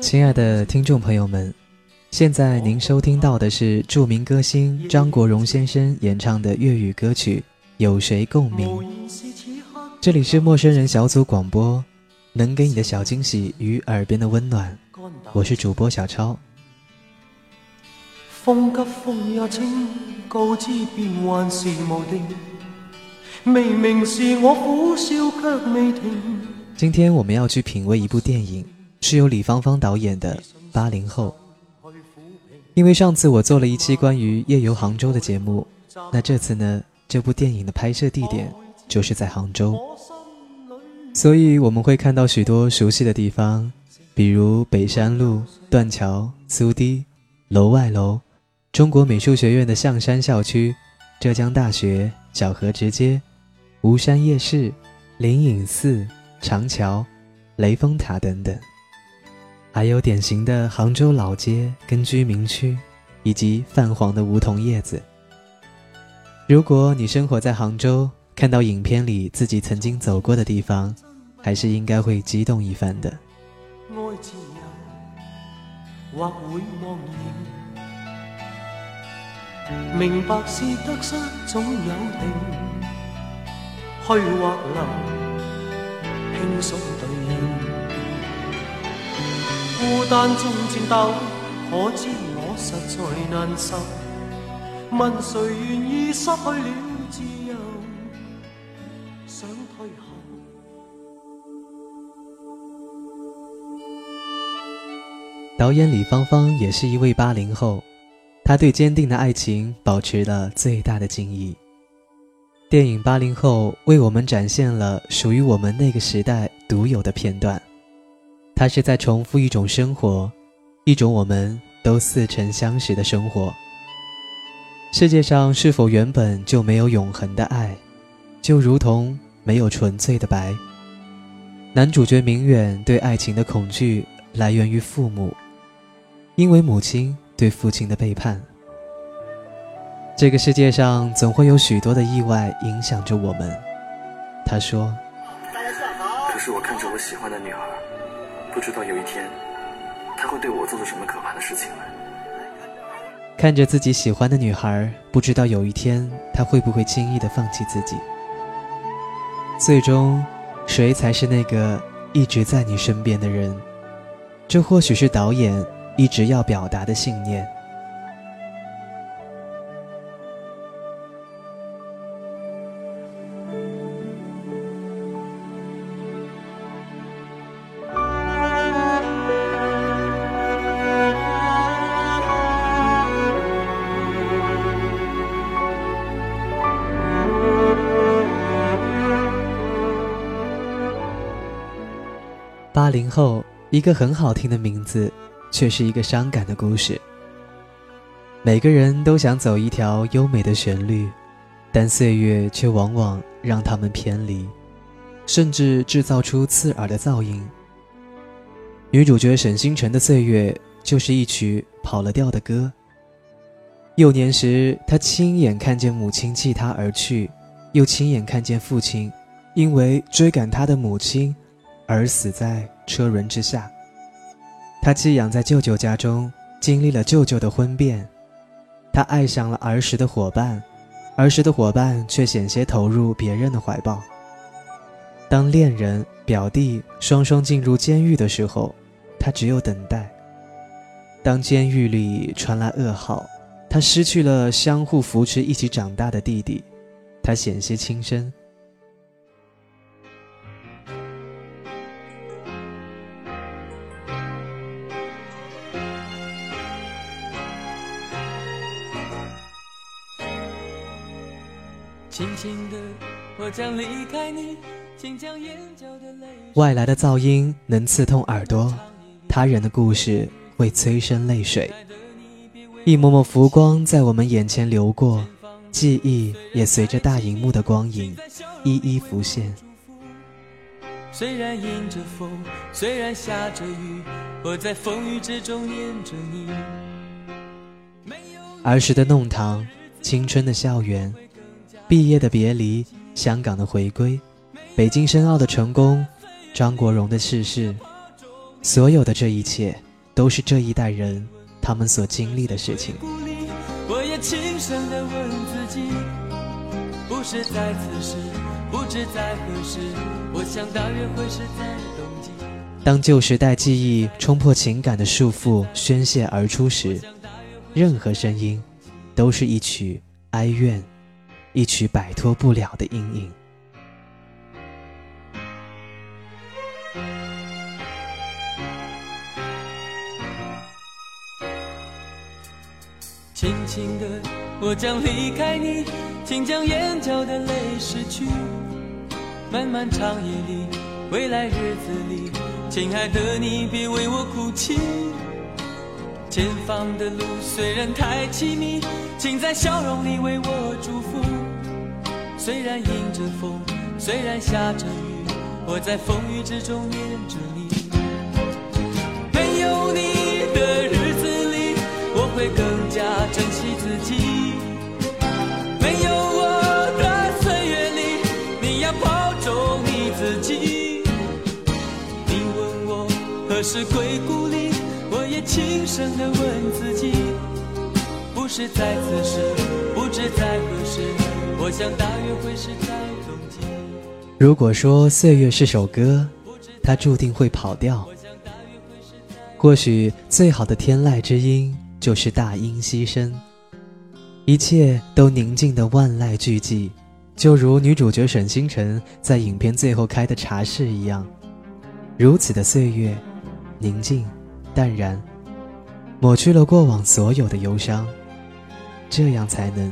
亲爱的听众朋友们，现在您收听到的是著名歌星张国荣先生演唱的粤语歌曲《有谁共鸣》。这里是陌生人小组广播，能给你的小惊喜与耳边的温暖。我是主播小超。风急风也清，告知变幻是无定。明明是我苦笑却未停。今天我们要去品味一部电影。是由李芳芳导演的《八零后》，因为上次我做了一期关于夜游杭州的节目，那这次呢，这部电影的拍摄地点就是在杭州，所以我们会看到许多熟悉的地方，比如北山路、断桥、苏堤、楼外楼、中国美术学院的象山校区、浙江大学、小河直街、吴山夜市、灵隐寺、长桥、雷峰塔等等。还有典型的杭州老街跟居民区，以及泛黄的梧桐叶子。如果你生活在杭州，看到影片里自己曾经走过的地方，还是应该会激动一番的。明白是得失总有定，去或留，轻松对应。孤单中战斗，可知我实在难受。问谁愿意失去了自由？想退后。导演李芳芳也是一位八零后，她对坚定的爱情保持了最大的敬意。电影《八零后》为我们展现了属于我们那个时代独有的片段。他是在重复一种生活，一种我们都似曾相识的生活。世界上是否原本就没有永恒的爱，就如同没有纯粹的白？男主角明远对爱情的恐惧来源于父母，因为母亲对父亲的背叛。这个世界上总会有许多的意外影响着我们。他说：“可是我看着我喜欢的女孩。”不知道有一天，他会对我做出什么可怕的事情来。看着自己喜欢的女孩，不知道有一天他会不会轻易的放弃自己。最终，谁才是那个一直在你身边的人？这或许是导演一直要表达的信念。零后，一个很好听的名字，却是一个伤感的故事。每个人都想走一条优美的旋律，但岁月却往往让他们偏离，甚至制造出刺耳的噪音。女主角沈星辰的岁月就是一曲跑了调的歌。幼年时，她亲眼看见母亲弃她而去，又亲眼看见父亲因为追赶他的母亲。而死在车轮之下。他寄养在舅舅家中，经历了舅舅的婚变。他爱上了儿时的伙伴，儿时的伙伴却险些投入别人的怀抱。当恋人、表弟双双进入监狱的时候，他只有等待。当监狱里传来噩耗，他失去了相互扶持、一起长大的弟弟，他险些轻生。外来的噪音能刺痛耳朵，他人的故事会催生泪水。一抹抹浮光在我们眼前流过，记忆也随着大荧幕的光影一一浮现。虽然迎着风，虽然下着雨，我在风雨之中念着你。儿时的弄堂，青春的校园。毕业的别离，香港的回归，北京申奥的成功，张国荣的逝世，所有的这一切，都是这一代人他们所经历的事情。我也轻声地问自己，不是在此时，不知在何时，我想大约会是在冬季。当旧时代记忆冲破情感的束缚，宣泄而出时，任何声音，都是一曲哀怨。一曲摆脱不了的阴影。轻轻的，我将离开你，请将眼角的泪拭去。漫漫长夜里，未来日子里，亲爱的你别为我哭泣。前方的路虽然太凄迷，请在笑容里为我祝福。虽然迎着风，虽然下着雨，我在风雨之中念着你。没有你的日子里，我会更加珍惜自己。没有我的岁月里，你要保重你自己。你问我何时归故里，我也轻声地问自己。不是在此时，不知在何时。我想大约会是在冬季。如果说岁月是首歌，它注定会跑调。或许最好的天籁之音就是大音希声，一切都宁静的万籁俱寂，就如女主角沈星辰在影片最后开的茶室一样，如此的岁月，宁静、淡然，抹去了过往所有的忧伤，这样才能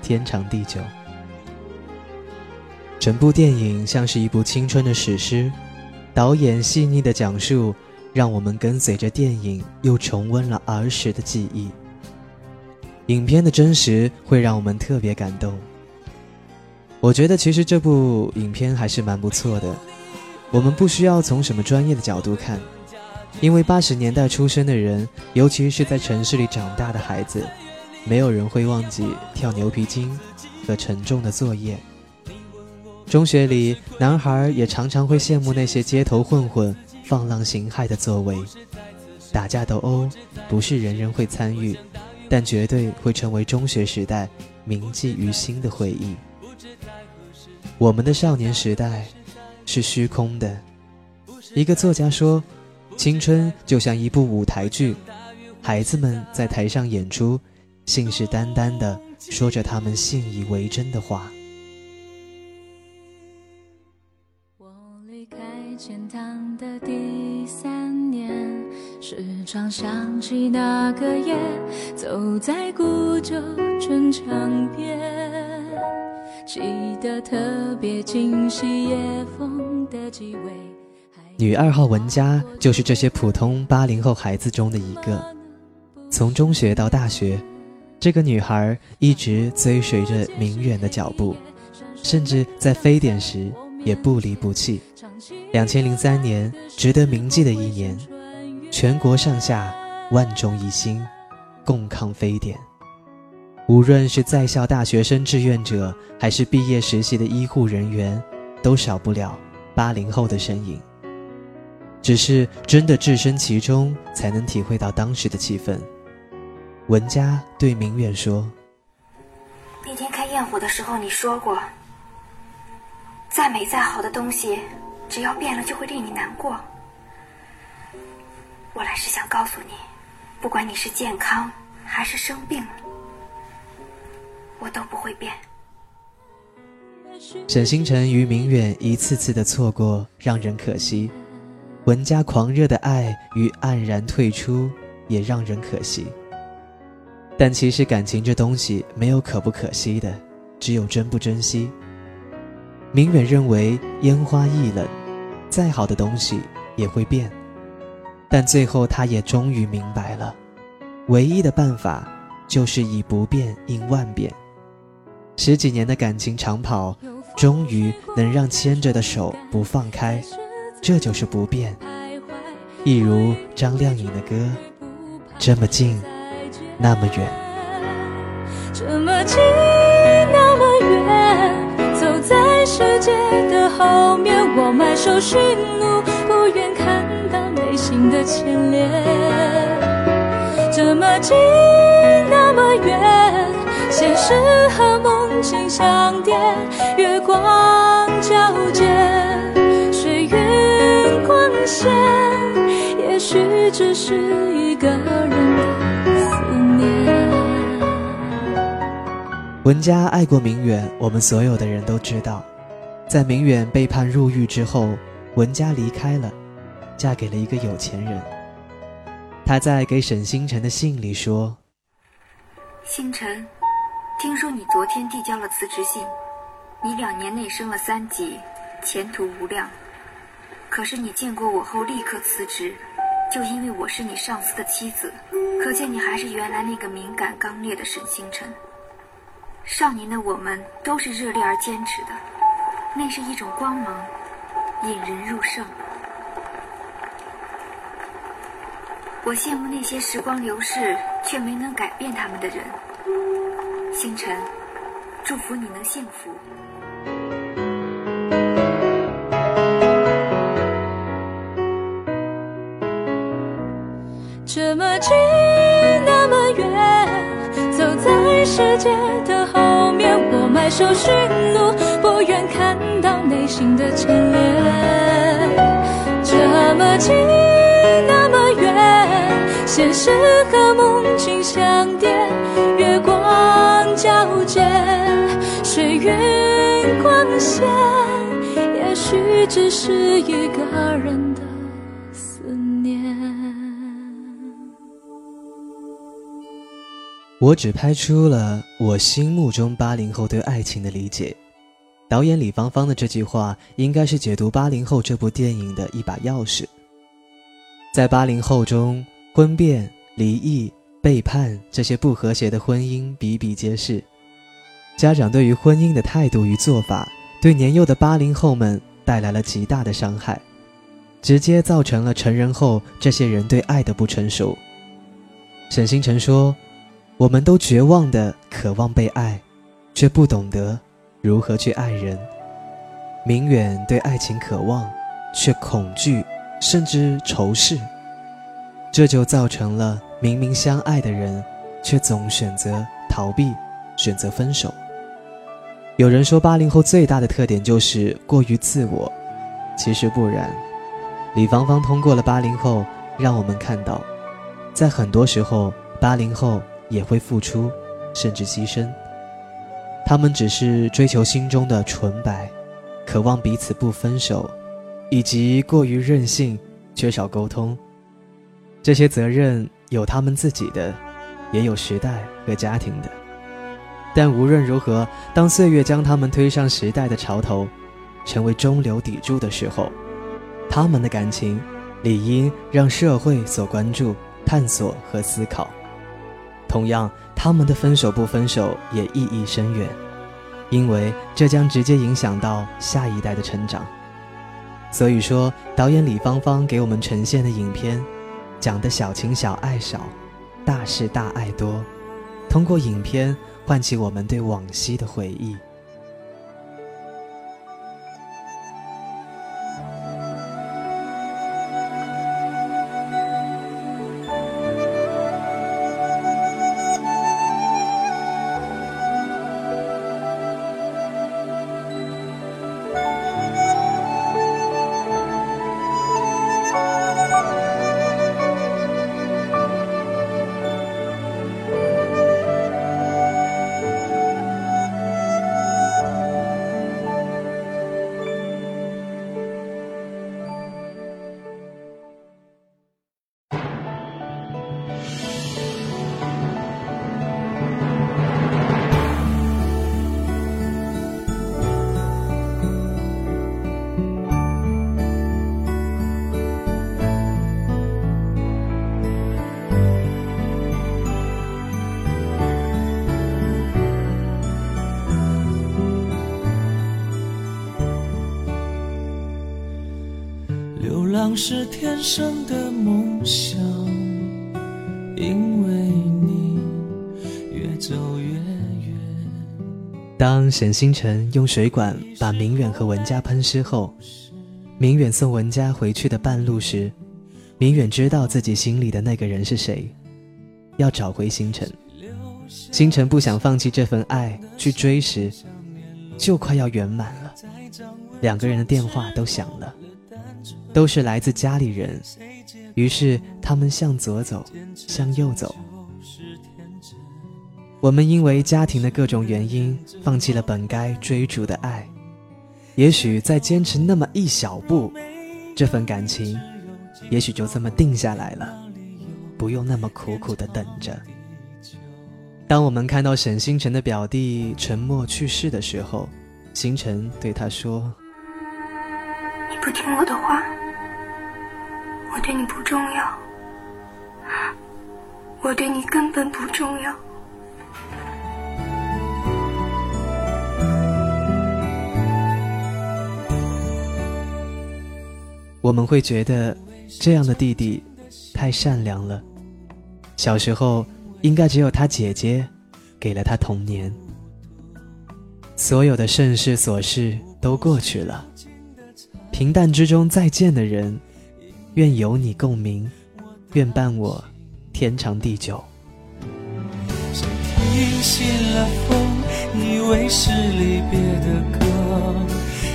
天长地久。整部电影像是一部青春的史诗，导演细腻的讲述，让我们跟随着电影又重温了儿时的记忆。影片的真实会让我们特别感动。我觉得其实这部影片还是蛮不错的。我们不需要从什么专业的角度看，因为八十年代出生的人，尤其是在城市里长大的孩子，没有人会忘记跳牛皮筋和沉重的作业。中学里，男孩也常常会羡慕那些街头混混放浪形骸的作为。打架斗殴不是人人会参与，但绝对会成为中学时代铭记于心的回忆。我们的少年时代是虚空的。一个作家说：“青春就像一部舞台剧，孩子们在台上演出，信誓旦旦地说着他们信以为真的话。”时常想起那个夜，走在古旧城墙边，记得特别清晰夜风的气味。女二号文佳就是这些普通八零后孩子中的一个。从中学到大学，这个女孩一直追随着明远的脚步，甚至在非典时也不离不弃。两千零三年，值得铭记的一年，全国上下万众一心，共抗非典。无论是在校大学生志愿者，还是毕业实习的医护人员，都少不了八零后的身影。只是真的置身其中，才能体会到当时的气氛。文佳对明远说：“那天开焰火的时候，你说过，再美再好的东西。”只要变了，就会令你难过。我来是想告诉你，不管你是健康还是生病，我都不会变。沈星辰与明远一次次的错过，让人可惜；文家狂热的爱与黯然退出，也让人可惜。但其实感情这东西没有可不可惜的，只有珍不珍惜。明远认为烟花易冷，再好的东西也会变，但最后他也终于明白了，唯一的办法就是以不变应万变。十几年的感情长跑，终于能让牵着的手不放开，这就是不变。一如张靓颖的歌，这么近，那么远，这么近，那么远。走在世界的后面，我埋首寻路，不愿心的牵连。这么近，那么远，现实和梦境相叠，月光交接，水云光线，也许只是一个人的思念。文佳爱过明远，我们所有的人都知道。在明远被判入狱之后，文佳离开了，嫁给了一个有钱人。他在给沈星辰的信里说：“星辰，听说你昨天递交了辞职信，你两年内升了三级，前途无量。可是你见过我后立刻辞职，就因为我是你上司的妻子，可见你还是原来那个敏感刚烈的沈星辰。”少年的我们都是热烈而坚持的，那是一种光芒，引人入胜。我羡慕那些时光流逝却没能改变他们的人。星辰，祝福你能幸福。这么近，那么远，走在世界的后面，我。埋首寻路，不愿看到内心的牵连。这么近，现实和梦境相叠，月光交接，水云光线，也许只是一个人的。我只拍出了我心目中八零后对爱情的理解。导演李芳芳的这句话，应该是解读八零后这部电影的一把钥匙。在八零后中，婚变、离异、背叛这些不和谐的婚姻比比皆是。家长对于婚姻的态度与做法，对年幼的八零后们带来了极大的伤害，直接造成了成人后这些人对爱的不成熟。沈星辰说。我们都绝望的渴望被爱，却不懂得如何去爱人。明远对爱情渴望，却恐惧，甚至仇视。这就造成了明明相爱的人，却总选择逃避，选择分手。有人说，八零后最大的特点就是过于自我，其实不然。李芳芳通过了八零后，让我们看到，在很多时候，八零后。也会付出，甚至牺牲。他们只是追求心中的纯白，渴望彼此不分手，以及过于任性，缺少沟通。这些责任有他们自己的，也有时代和家庭的。但无论如何，当岁月将他们推上时代的潮头，成为中流砥柱的时候，他们的感情理应让社会所关注、探索和思考。同样，他们的分手不分手也意义深远，因为这将直接影响到下一代的成长。所以说，导演李芳芳给我们呈现的影片，讲的小情小爱少，大事大爱多，通过影片唤起我们对往昔的回忆。浪是天生的梦想，因为你越走越远。当沈星辰用水管把明远和文佳喷湿后，明远送文佳回去的半路时，明远知道自己心里的那个人是谁，要找回星辰。星辰不想放弃这份爱去追时，就快要圆满了。两个人的电话都响了。都是来自家里人，于是他们向左走，向右走。我们因为家庭的各种原因，放弃了本该追逐的爱。也许再坚持那么一小步，这份感情，也许就这么定下来了，不用那么苦苦的等着。当我们看到沈星辰的表弟沉默去世的时候，星辰对他说：“你不听我的话。”对你不重要，我对你根本不重要。我们会觉得这样的弟弟太善良了，小时候应该只有他姐姐给了他童年，所有的盛世琐事都过去了，平淡之中再见的人。愿有你共鸣，愿伴我天长地久。谁听信了风，以为是离别的歌，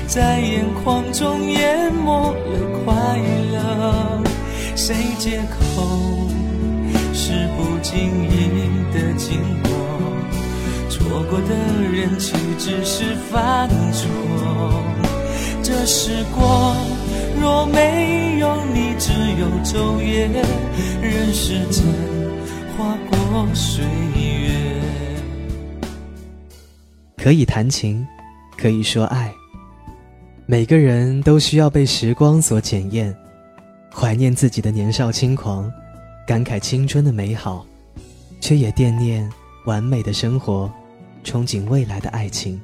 在眼眶中淹没了快乐。谁借口？是不经意的经过，错过的人岂只是犯错？这时光。若没有你，只有昼夜，任时间划过岁月。可以弹琴，可以说爱。每个人都需要被时光所检验，怀念自己的年少轻狂，感慨青春的美好，却也惦念完美的生活，憧憬未来的爱情。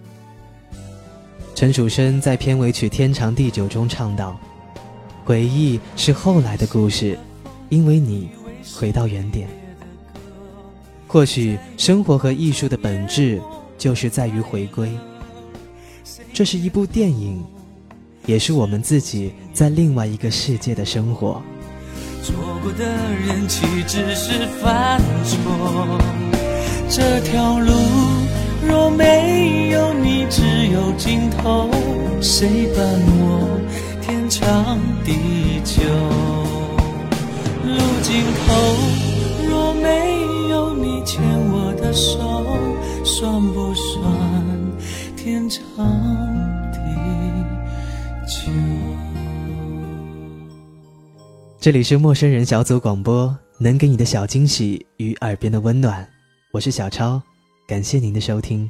陈楚生在片尾曲《天长地久》中唱道。回忆是后来的故事，因为你回到原点。或许生活和艺术的本质就是在于回归。这是一部电影，也是我们自己在另外一个世界的生活。错过的人岂只是犯错？这条路若没有你，只有尽头。谁伴我？天长地久，路尽头若没有你牵我的手，算不算天长地久？这里是陌生人小组广播，能给你的小惊喜与耳边的温暖，我是小超，感谢您的收听。